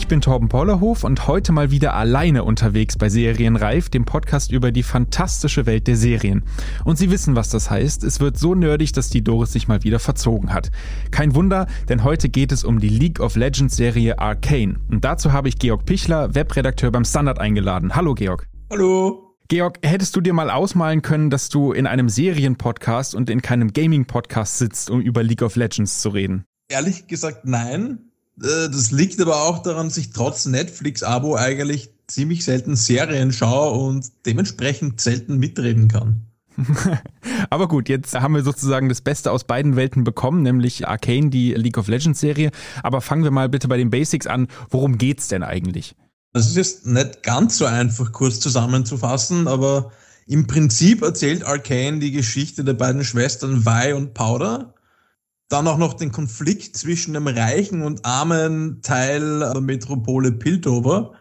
Ich bin Torben Pollerhof und heute mal wieder alleine unterwegs bei Serienreif, dem Podcast über die fantastische Welt der Serien. Und Sie wissen, was das heißt. Es wird so nerdig, dass die Doris sich mal wieder verzogen hat. Kein Wunder, denn heute geht es um die League of Legends Serie Arcane. Und dazu habe ich Georg Pichler, Webredakteur beim Standard eingeladen. Hallo Georg. Hallo. Georg, hättest du dir mal ausmalen können, dass du in einem Serienpodcast und in keinem Gaming-Podcast sitzt, um über League of Legends zu reden? Ehrlich gesagt, nein. Äh, das liegt aber auch daran, dass ich trotz Netflix-Abo eigentlich ziemlich selten Serien schaue und dementsprechend selten mitreden kann. Aber gut, jetzt haben wir sozusagen das Beste aus beiden Welten bekommen, nämlich Arcane, die League of Legends Serie. Aber fangen wir mal bitte bei den Basics an. Worum geht's denn eigentlich? Das ist nicht ganz so einfach kurz zusammenzufassen, aber im Prinzip erzählt Arcane die Geschichte der beiden Schwestern Vi und Powder, dann auch noch den Konflikt zwischen dem reichen und armen Teil der Metropole Piltover.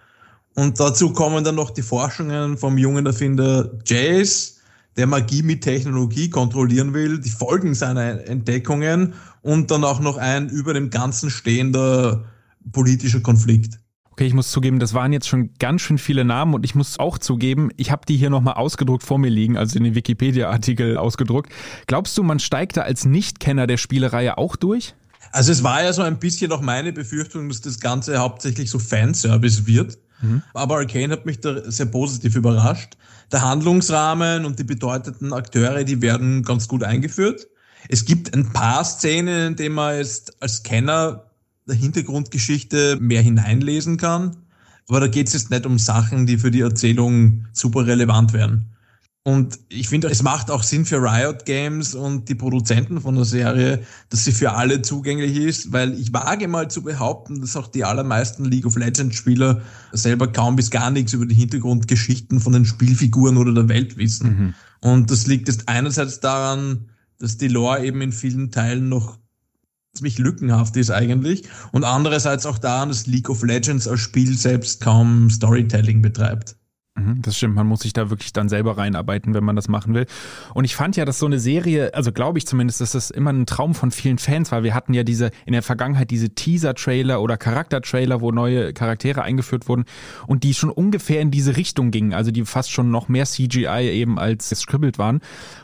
Und dazu kommen dann noch die Forschungen vom jungen Erfinder Jace, der Magie mit Technologie kontrollieren will, die Folgen seiner Entdeckungen und dann auch noch ein über dem Ganzen stehender politischer Konflikt. Okay, ich muss zugeben, das waren jetzt schon ganz schön viele Namen und ich muss auch zugeben, ich habe die hier nochmal ausgedruckt vor mir liegen, also in den Wikipedia-Artikel ausgedruckt. Glaubst du, man steigt da als Nichtkenner der Spielereihe auch durch? Also es war ja so ein bisschen auch meine Befürchtung, dass das Ganze hauptsächlich so Fanservice wird. Mhm. Aber Arcane hat mich da sehr positiv überrascht. Der Handlungsrahmen und die bedeutenden Akteure, die werden ganz gut eingeführt. Es gibt ein paar Szenen, in denen man jetzt als Kenner der Hintergrundgeschichte mehr hineinlesen kann. Aber da geht es jetzt nicht um Sachen, die für die Erzählung super relevant wären. Und ich finde, es macht auch Sinn für Riot Games und die Produzenten von der Serie, dass sie für alle zugänglich ist, weil ich wage mal zu behaupten, dass auch die allermeisten League of Legends Spieler selber kaum bis gar nichts über die Hintergrundgeschichten von den Spielfiguren oder der Welt wissen. Mhm. Und das liegt jetzt einerseits daran, dass die Lore eben in vielen Teilen noch ziemlich lückenhaft ist eigentlich. Und andererseits auch daran, dass League of Legends als Spiel selbst kaum Storytelling betreibt. Mhm, das stimmt, man muss sich da wirklich dann selber reinarbeiten, wenn man das machen will. Und ich fand ja, dass so eine Serie, also glaube ich zumindest, dass das immer ein Traum von vielen Fans war. Wir hatten ja diese in der Vergangenheit diese Teaser-Trailer oder Charakter-Trailer, wo neue Charaktere eingeführt wurden und die schon ungefähr in diese Richtung gingen, also die fast schon noch mehr CGI eben als gescribbelt waren.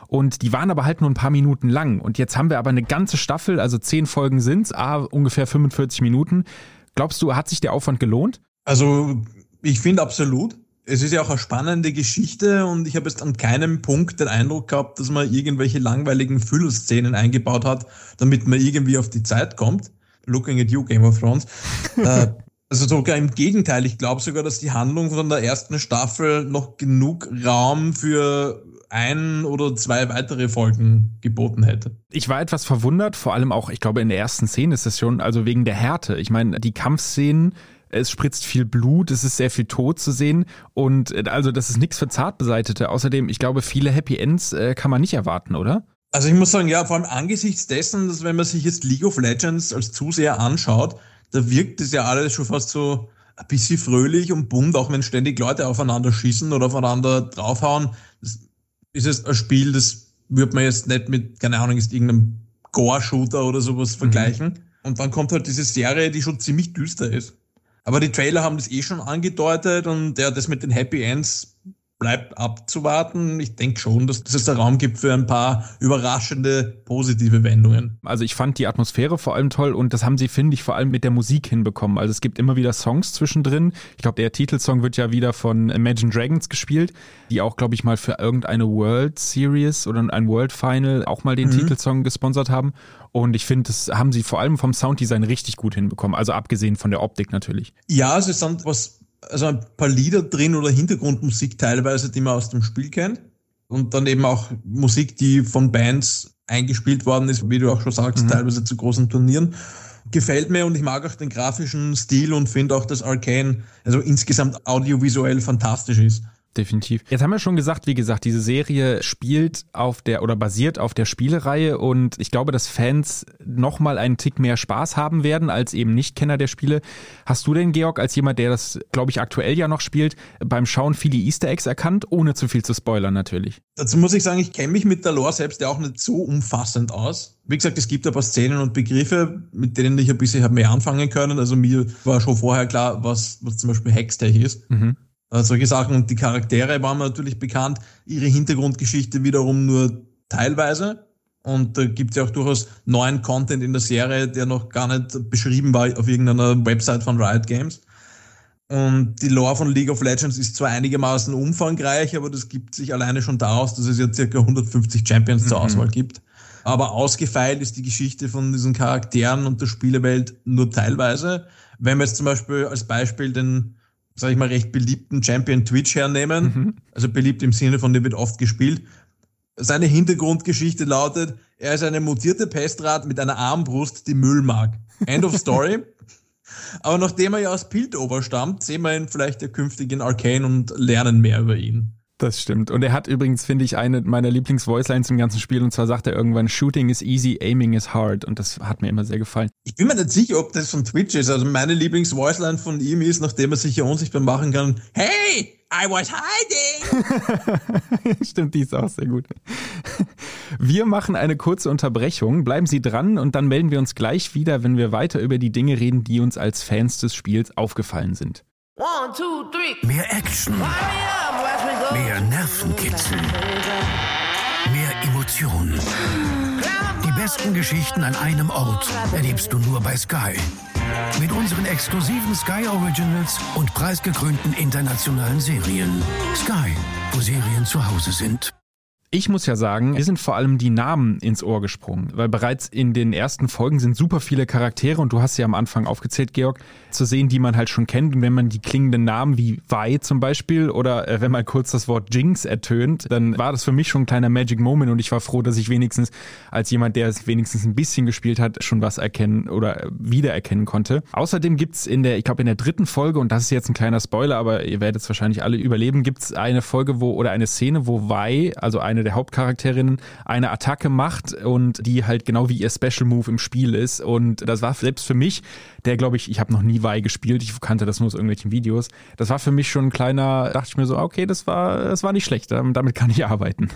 Und die waren aber halt nur ein paar Minuten lang. Und jetzt haben wir aber eine ganze Staffel, also zehn Folgen sind's, ah, ungefähr 45 Minuten. Glaubst du, hat sich der Aufwand gelohnt? Also ich finde absolut es ist ja auch eine spannende Geschichte und ich habe jetzt an keinem Punkt den Eindruck gehabt, dass man irgendwelche langweiligen Füllszenen eingebaut hat, damit man irgendwie auf die Zeit kommt. Looking at you, Game of Thrones. äh, also sogar im Gegenteil, ich glaube sogar, dass die Handlung von der ersten Staffel noch genug Raum für ein oder zwei weitere Folgen geboten hätte. Ich war etwas verwundert, vor allem auch, ich glaube, in der ersten Szene ist es schon, also wegen der Härte. Ich meine, die Kampfszenen es spritzt viel Blut, es ist sehr viel Tod zu sehen und äh, also das ist nichts für Zartbeseitete. Außerdem, ich glaube, viele Happy Ends äh, kann man nicht erwarten, oder? Also ich muss sagen, ja, vor allem angesichts dessen, dass wenn man sich jetzt League of Legends als Zuseher anschaut, da wirkt es ja alles schon fast so ein bisschen fröhlich und bunt, auch wenn ständig Leute aufeinander schießen oder aufeinander draufhauen. Das ist es ein Spiel, das würde man jetzt nicht mit, keine Ahnung, ist irgendeinem Gore-Shooter oder sowas mhm. vergleichen. Und dann kommt halt diese Serie, die schon ziemlich düster ist. Aber die Trailer haben das eh schon angedeutet und ja, das mit den Happy Ends bleibt abzuwarten. Ich denke schon, dass, dass es da Raum gibt für ein paar überraschende positive Wendungen. Also ich fand die Atmosphäre vor allem toll und das haben sie, finde ich, vor allem mit der Musik hinbekommen. Also es gibt immer wieder Songs zwischendrin. Ich glaube, der Titelsong wird ja wieder von Imagine Dragons gespielt, die auch, glaube ich, mal für irgendeine World Series oder ein World Final auch mal den mhm. Titelsong gesponsert haben. Und ich finde, das haben sie vor allem vom Sounddesign richtig gut hinbekommen. Also abgesehen von der Optik natürlich. Ja, es ist dann was also ein paar Lieder drin oder Hintergrundmusik teilweise, die man aus dem Spiel kennt. Und dann eben auch Musik, die von Bands eingespielt worden ist, wie du auch schon sagst, mhm. teilweise zu großen Turnieren. Gefällt mir und ich mag auch den grafischen Stil und finde auch, dass Arcane also insgesamt audiovisuell fantastisch ist. Definitiv. Jetzt haben wir schon gesagt, wie gesagt, diese Serie spielt auf der oder basiert auf der Spielereihe und ich glaube, dass Fans nochmal einen Tick mehr Spaß haben werden als eben Nichtkenner der Spiele. Hast du denn, Georg, als jemand, der das, glaube ich, aktuell ja noch spielt, beim Schauen viele Easter Eggs erkannt, ohne zu viel zu spoilern natürlich? Dazu muss ich sagen, ich kenne mich mit der Lore selbst ja auch nicht so umfassend aus. Wie gesagt, es gibt ein paar Szenen und Begriffe, mit denen ich ein bisschen mehr anfangen können. Also mir war schon vorher klar, was, was zum Beispiel Hextech ist. Mhm. Äh, solche Sachen und die Charaktere waren mir natürlich bekannt, ihre Hintergrundgeschichte wiederum nur teilweise. Und da gibt es ja auch durchaus neuen Content in der Serie, der noch gar nicht beschrieben war auf irgendeiner Website von Riot Games. Und die Lore von League of Legends ist zwar einigermaßen umfangreich, aber das gibt sich alleine schon daraus, dass es ja circa 150 Champions mhm. zur Auswahl gibt. Aber ausgefeilt ist die Geschichte von diesen Charakteren und der Spielewelt nur teilweise. Wenn wir jetzt zum Beispiel als Beispiel den sage ich mal, recht beliebten Champion Twitch hernehmen. Mhm. Also beliebt im Sinne von, der wird oft gespielt. Seine Hintergrundgeschichte lautet, er ist eine mutierte Pestrat mit einer Armbrust, die Müll mag. End of Story. Aber nachdem er ja aus Piltover stammt, sehen wir ihn vielleicht der künftigen Arcane und lernen mehr über ihn. Das stimmt. Und er hat übrigens, finde ich, eine meiner Lieblings-Voicelines im ganzen Spiel. Und zwar sagt er irgendwann, Shooting is easy, aiming is hard. Und das hat mir immer sehr gefallen. Ich bin mir nicht sicher, ob das von Twitch ist. Also meine Lieblings-Voiceline von ihm ist, nachdem er sich ja unsichtbar machen kann, Hey, I was hiding! stimmt, die ist auch sehr gut. Wir machen eine kurze Unterbrechung. Bleiben Sie dran und dann melden wir uns gleich wieder, wenn wir weiter über die Dinge reden, die uns als Fans des Spiels aufgefallen sind. One, two, three. Mehr Action. Mehr Nervenkitzel. Mehr Emotionen. Die besten Geschichten an einem Ort erlebst du nur bei Sky. Mit unseren exklusiven Sky Originals und preisgekrönten internationalen Serien. Sky, wo Serien zu Hause sind. Ich muss ja sagen, mir sind vor allem die Namen ins Ohr gesprungen, weil bereits in den ersten Folgen sind super viele Charaktere und du hast ja am Anfang aufgezählt, Georg, zu sehen, die man halt schon kennt. Und wenn man die klingenden Namen wie Vi zum Beispiel oder äh, wenn man kurz das Wort Jinx ertönt, dann war das für mich schon ein kleiner Magic Moment und ich war froh, dass ich wenigstens als jemand, der es wenigstens ein bisschen gespielt hat, schon was erkennen oder äh, wiedererkennen konnte. Außerdem gibt's in der, ich glaube in der dritten Folge, und das ist jetzt ein kleiner Spoiler, aber ihr werdet es wahrscheinlich alle überleben, gibt's eine Folge, wo oder eine Szene, wo Vi, also eine der Hauptcharakterinnen, eine Attacke macht und die halt genau wie ihr Special Move im Spiel ist. Und das war selbst für mich, der glaube ich, ich habe noch nie Vi gespielt, ich kannte das nur aus irgendwelchen Videos. Das war für mich schon ein kleiner, dachte ich mir so, okay, das war, das war nicht schlecht, damit kann ich arbeiten.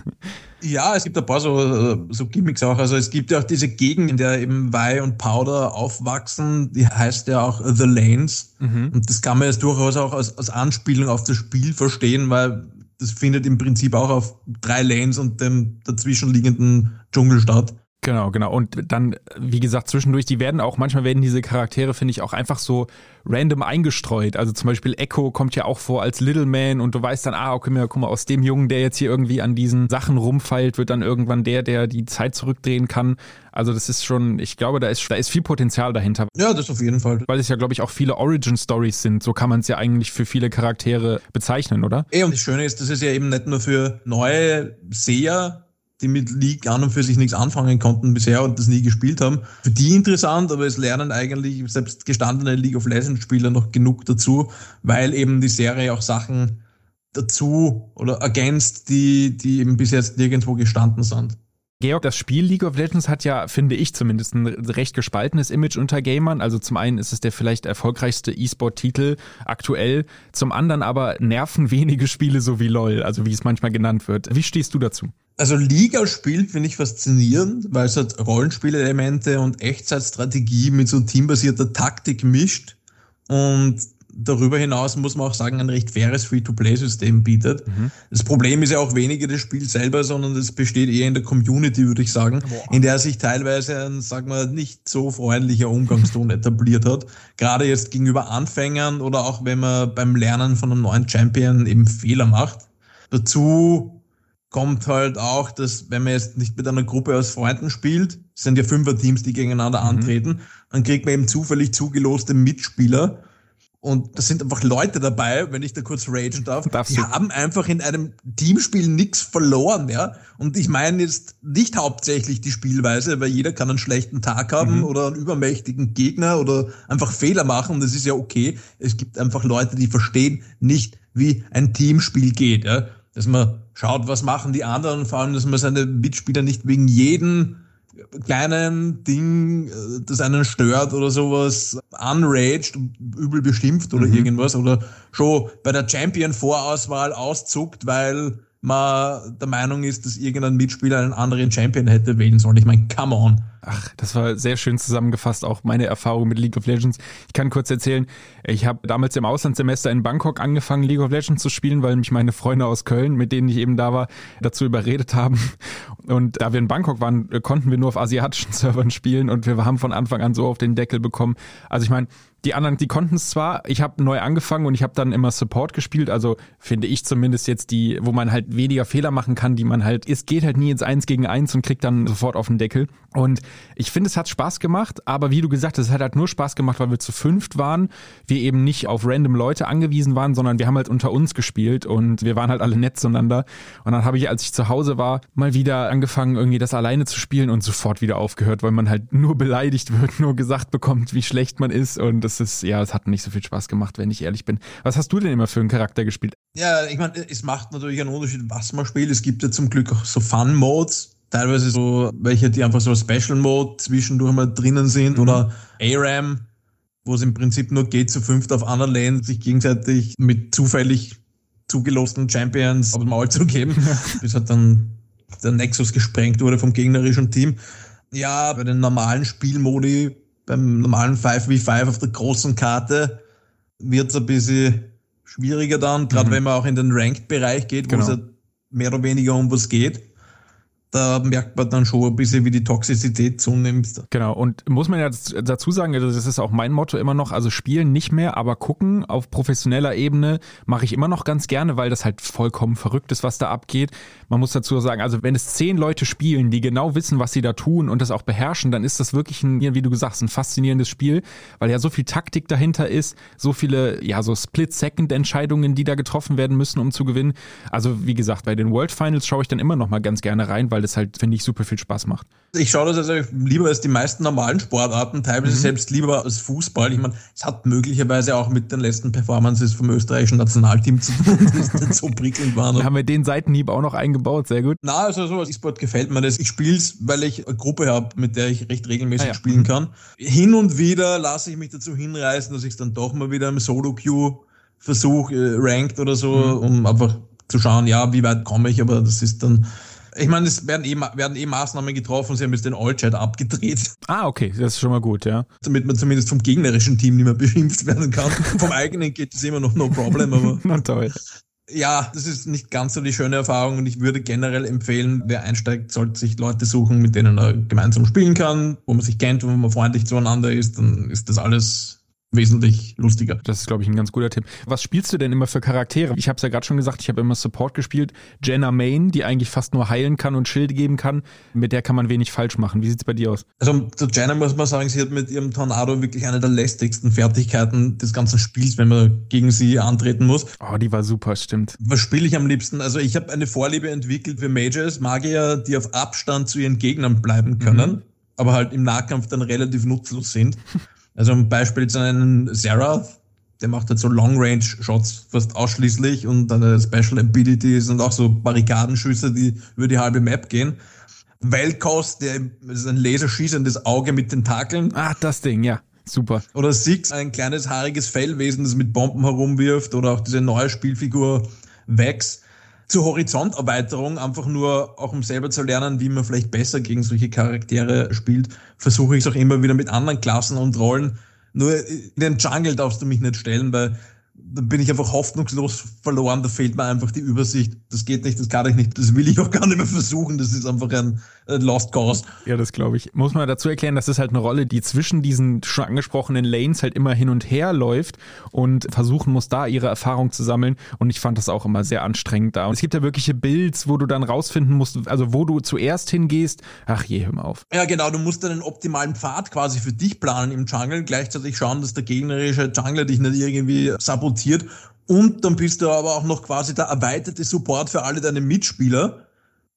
Ja, es gibt ein paar so, so Gimmicks auch. Also es gibt ja auch diese Gegend, in der eben Vi und Powder aufwachsen, die heißt ja auch The Lanes. Mhm. Und das kann man jetzt durchaus auch als, als Anspielung auf das Spiel verstehen, weil das findet im Prinzip auch auf drei Lanes und dem dazwischenliegenden Dschungel statt. Genau, genau. Und dann, wie gesagt, zwischendurch, die werden auch, manchmal werden diese Charaktere, finde ich, auch einfach so random eingestreut. Also zum Beispiel Echo kommt ja auch vor als Little Man und du weißt dann, ah, okay, guck mal, aus dem Jungen, der jetzt hier irgendwie an diesen Sachen rumfeilt, wird dann irgendwann der, der die Zeit zurückdrehen kann. Also das ist schon, ich glaube, da ist, da ist viel Potenzial dahinter. Ja, das auf jeden Fall. Weil es ja, glaube ich, auch viele Origin-Stories sind. So kann man es ja eigentlich für viele Charaktere bezeichnen, oder? Eh, und das Schöne ist, das ist ja eben nicht nur für neue Seher die mit League an und für sich nichts anfangen konnten bisher und das nie gespielt haben. Für die interessant, aber es lernen eigentlich selbst gestandene League of Legends Spieler noch genug dazu, weil eben die Serie auch Sachen dazu oder ergänzt, die, die eben bis jetzt nirgendwo gestanden sind. Georg, das Spiel League of Legends hat ja, finde ich zumindest, ein recht gespaltenes Image unter Gamern. Also zum einen ist es der vielleicht erfolgreichste E-Sport-Titel aktuell, zum anderen aber nerven wenige Spiele so wie LOL, also wie es manchmal genannt wird. Wie stehst du dazu? Also Liga spielt finde ich faszinierend, weil es halt Rollenspielelemente und Echtzeitstrategie mit so teambasierter Taktik mischt. Und darüber hinaus muss man auch sagen, ein recht faires Free-to-Play-System bietet. Mhm. Das Problem ist ja auch weniger das Spiel selber, sondern es besteht eher in der Community, würde ich sagen, Boah. in der sich teilweise ein, sagen wir, nicht so freundlicher Umgangston etabliert hat. Gerade jetzt gegenüber Anfängern oder auch wenn man beim Lernen von einem neuen Champion eben Fehler macht. Dazu kommt halt auch, dass wenn man jetzt nicht mit einer Gruppe aus Freunden spielt, sind ja Fünfer-Teams, die gegeneinander mhm. antreten, dann kriegt man eben zufällig zugeloste Mitspieler und das sind einfach Leute dabei, wenn ich da kurz ragen darf, Darfst die du? haben einfach in einem Teamspiel nichts verloren, ja. Und ich meine jetzt nicht hauptsächlich die Spielweise, weil jeder kann einen schlechten Tag haben mhm. oder einen übermächtigen Gegner oder einfach Fehler machen. Und das ist ja okay. Es gibt einfach Leute, die verstehen nicht, wie ein Teamspiel geht. Ja? Dass man schaut, was machen die anderen, vor allem, dass man seine Mitspieler nicht wegen jedem kleinen Ding, äh, das einen stört oder sowas, unraged übel beschimpft oder mhm. irgendwas oder schon bei der Champion-Vorauswahl auszuckt, weil man der Meinung ist, dass irgendein Mitspieler einen anderen Champion hätte wählen sollen. Ich meine, come on. Ach, das war sehr schön zusammengefasst, auch meine Erfahrung mit League of Legends. Ich kann kurz erzählen, ich habe damals im Auslandssemester in Bangkok angefangen, League of Legends zu spielen, weil mich meine Freunde aus Köln, mit denen ich eben da war, dazu überredet haben. Und da wir in Bangkok waren, konnten wir nur auf asiatischen Servern spielen und wir haben von Anfang an so auf den Deckel bekommen. Also ich meine, die anderen, die konnten es zwar, ich habe neu angefangen und ich habe dann immer Support gespielt, also finde ich zumindest jetzt die, wo man halt weniger Fehler machen kann, die man halt, es geht halt nie ins Eins gegen Eins und kriegt dann sofort auf den Deckel. Und ich finde, es hat Spaß gemacht, aber wie du gesagt hast, es hat halt nur Spaß gemacht, weil wir zu fünft waren, wir eben nicht auf random Leute angewiesen waren, sondern wir haben halt unter uns gespielt und wir waren halt alle nett zueinander. Und dann habe ich, als ich zu Hause war, mal wieder angefangen, irgendwie das alleine zu spielen und sofort wieder aufgehört, weil man halt nur beleidigt wird, nur gesagt bekommt, wie schlecht man ist und das ist, ja, es hat nicht so viel Spaß gemacht, wenn ich ehrlich bin. Was hast du denn immer für einen Charakter gespielt? Ja, ich meine, es macht natürlich einen Unterschied, was man spielt. Es gibt ja zum Glück auch so Fun-Modes, teilweise so welche, die einfach so Special Mode zwischendurch mal drinnen sind mhm. oder ARAM, wo es im Prinzip nur geht, zu fünft auf einer Lane sich gegenseitig mit zufällig zugelosten Champions aufs Maul zu geben, bis halt dann der Nexus gesprengt wurde vom gegnerischen Team. Ja, bei den normalen Spielmodi, beim normalen 5v5 auf der großen Karte wird es ein bisschen schwieriger dann, gerade mhm. wenn man auch in den Ranked-Bereich geht, wo genau. es ja mehr oder weniger um was geht da merkt man dann schon ein bisschen, wie die Toxizität zunimmt. Genau, und muss man ja dazu sagen, also das ist auch mein Motto immer noch, also spielen nicht mehr, aber gucken auf professioneller Ebene mache ich immer noch ganz gerne, weil das halt vollkommen verrückt ist, was da abgeht. Man muss dazu sagen, also wenn es zehn Leute spielen, die genau wissen, was sie da tun und das auch beherrschen, dann ist das wirklich ein, wie du gesagt hast, ein faszinierendes Spiel, weil ja so viel Taktik dahinter ist, so viele, ja, so Split-Second-Entscheidungen, die da getroffen werden müssen, um zu gewinnen. Also wie gesagt, bei den World Finals schaue ich dann immer noch mal ganz gerne rein, weil weil das halt, finde ich, super viel Spaß macht. Ich schaue das also lieber als die meisten normalen Sportarten, teilweise mhm. selbst lieber als Fußball. Ich meine, es hat möglicherweise auch mit den letzten Performances vom österreichischen Nationalteam zu tun, die nicht so prickelnd waren. Da haben wir den Seitenhieb auch noch eingebaut, sehr gut. Na, also so als E-Sport gefällt mir das. Ich spiele es, weil ich eine Gruppe habe, mit der ich recht regelmäßig ah, ja. spielen kann. Hin und wieder lasse ich mich dazu hinreißen, dass ich es dann doch mal wieder im Solo-Queue versuche, äh, ranked oder so, mhm. um einfach zu schauen, ja, wie weit komme ich, aber das ist dann ich meine, es werden eh, werden eh Maßnahmen getroffen, sie haben jetzt den All-Chat abgedreht. Ah, okay, das ist schon mal gut, ja. Damit man zumindest vom gegnerischen Team nicht mehr beschimpft werden kann. vom eigenen geht es immer noch no problem, aber. Na toll. Ja, das ist nicht ganz so die schöne Erfahrung und ich würde generell empfehlen, wer einsteigt, sollte sich Leute suchen, mit denen er gemeinsam spielen kann, wo man sich kennt, wo man freundlich zueinander ist, dann ist das alles wesentlich lustiger. Das ist, glaube ich, ein ganz guter Tipp. Was spielst du denn immer für Charaktere? Ich habe es ja gerade schon gesagt, ich habe immer Support gespielt. Jenna Main, die eigentlich fast nur heilen kann und Schilde geben kann, mit der kann man wenig falsch machen. Wie sieht's bei dir aus? Also zu Jenna muss man sagen, sie hat mit ihrem Tornado wirklich eine der lästigsten Fertigkeiten des ganzen Spiels, wenn man gegen sie antreten muss. Oh, die war super, stimmt. Was spiele ich am liebsten? Also ich habe eine Vorliebe entwickelt für Mages, Magier, die auf Abstand zu ihren Gegnern bleiben können, mhm. aber halt im Nahkampf dann relativ nutzlos sind. Also ein Beispiel zu einem Sarah, der macht halt so Long-Range-Shots fast ausschließlich und dann Special Abilities und auch so Barrikadenschüsse, die über die halbe Map gehen. Weltkost, der ist ein laserschießendes Auge mit Tentakeln. Ah, das Ding, ja. Super. Oder Six, ein kleines haariges Fellwesen, das mit Bomben herumwirft. Oder auch diese neue Spielfigur Vex, zur Horizonterweiterung, einfach nur auch um selber zu lernen, wie man vielleicht besser gegen solche Charaktere spielt, versuche ich es auch immer wieder mit anderen Klassen und Rollen. Nur in den Jungle darfst du mich nicht stellen, weil da bin ich einfach hoffnungslos verloren, da fehlt mir einfach die Übersicht. Das geht nicht, das kann ich nicht, das will ich auch gar nicht mehr versuchen. Das ist einfach ein Lost Cause. Ja, das glaube ich. Muss man dazu erklären, das ist halt eine Rolle, die zwischen diesen schon angesprochenen Lanes halt immer hin und her läuft und versuchen muss, da ihre Erfahrung zu sammeln. Und ich fand das auch immer sehr anstrengend da. Und es gibt ja wirkliche Builds, wo du dann rausfinden musst, also wo du zuerst hingehst. Ach je, hör mal auf. Ja, genau. Du musst dann einen optimalen Pfad quasi für dich planen im Jungle. Gleichzeitig schauen, dass der gegnerische Jungler dich nicht irgendwie sabotiert sabotiert. Und dann bist du aber auch noch quasi der erweiterte Support für alle deine Mitspieler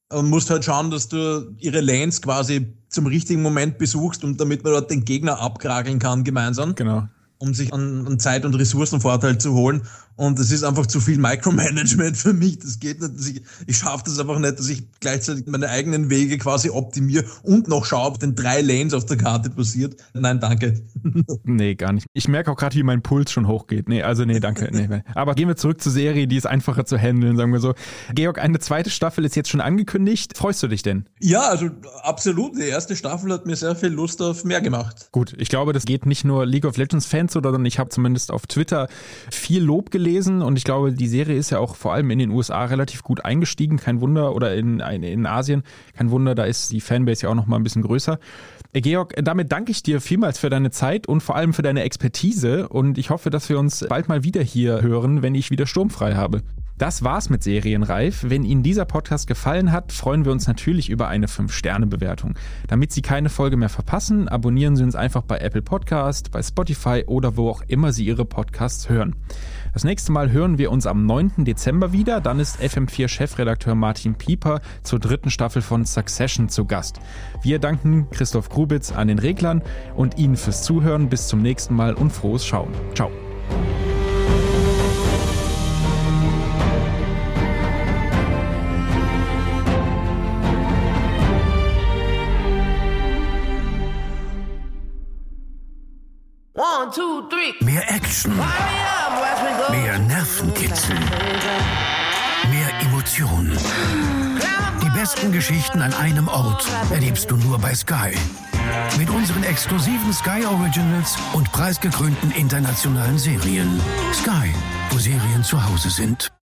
und musst halt schauen, dass du ihre Lanes quasi zum richtigen Moment besuchst und damit man dort den Gegner abkrageln kann gemeinsam. Genau. Um sich an, an Zeit und Ressourcenvorteil zu holen. Und es ist einfach zu viel Micromanagement für mich. Das geht nicht. Ich, ich schaffe das einfach nicht, dass ich gleichzeitig meine eigenen Wege quasi optimiere und noch schaue, ob den drei Lanes auf der Karte passiert. Nein, danke. nee, gar nicht. Ich merke auch gerade, wie mein Puls schon hochgeht. Nee, also nee, danke. Nee. Aber gehen wir zurück zur Serie, die ist einfacher zu handeln, sagen wir so. Georg, eine zweite Staffel ist jetzt schon angekündigt. Freust du dich denn? Ja, also absolut. Die erste Staffel hat mir sehr viel Lust auf mehr gemacht. Gut, ich glaube, das geht nicht nur League of Legends Fans so, sondern ich habe zumindest auf Twitter viel Lob gelesen gelesen und ich glaube, die Serie ist ja auch vor allem in den USA relativ gut eingestiegen. Kein Wunder, oder in, in Asien, kein Wunder, da ist die Fanbase ja auch noch mal ein bisschen größer. Äh, Georg, damit danke ich dir vielmals für deine Zeit und vor allem für deine Expertise und ich hoffe, dass wir uns bald mal wieder hier hören, wenn ich wieder sturmfrei habe. Das war's mit Serienreif. Wenn Ihnen dieser Podcast gefallen hat, freuen wir uns natürlich über eine 5-Sterne-Bewertung. Damit Sie keine Folge mehr verpassen, abonnieren Sie uns einfach bei Apple Podcast, bei Spotify oder wo auch immer Sie Ihre Podcasts hören. Das nächste Mal hören wir uns am 9. Dezember wieder. Dann ist FM4-Chefredakteur Martin Pieper zur dritten Staffel von Succession zu Gast. Wir danken Christoph Grubitz an den Reglern und Ihnen fürs Zuhören. Bis zum nächsten Mal und frohes Schauen. Ciao. One, two, three. Mehr Action. Mehr Nervenkitzel. Mehr Emotionen. Die besten Geschichten an einem Ort erlebst du nur bei Sky. Mit unseren exklusiven Sky Originals und preisgekrönten internationalen Serien. Sky, wo Serien zu Hause sind.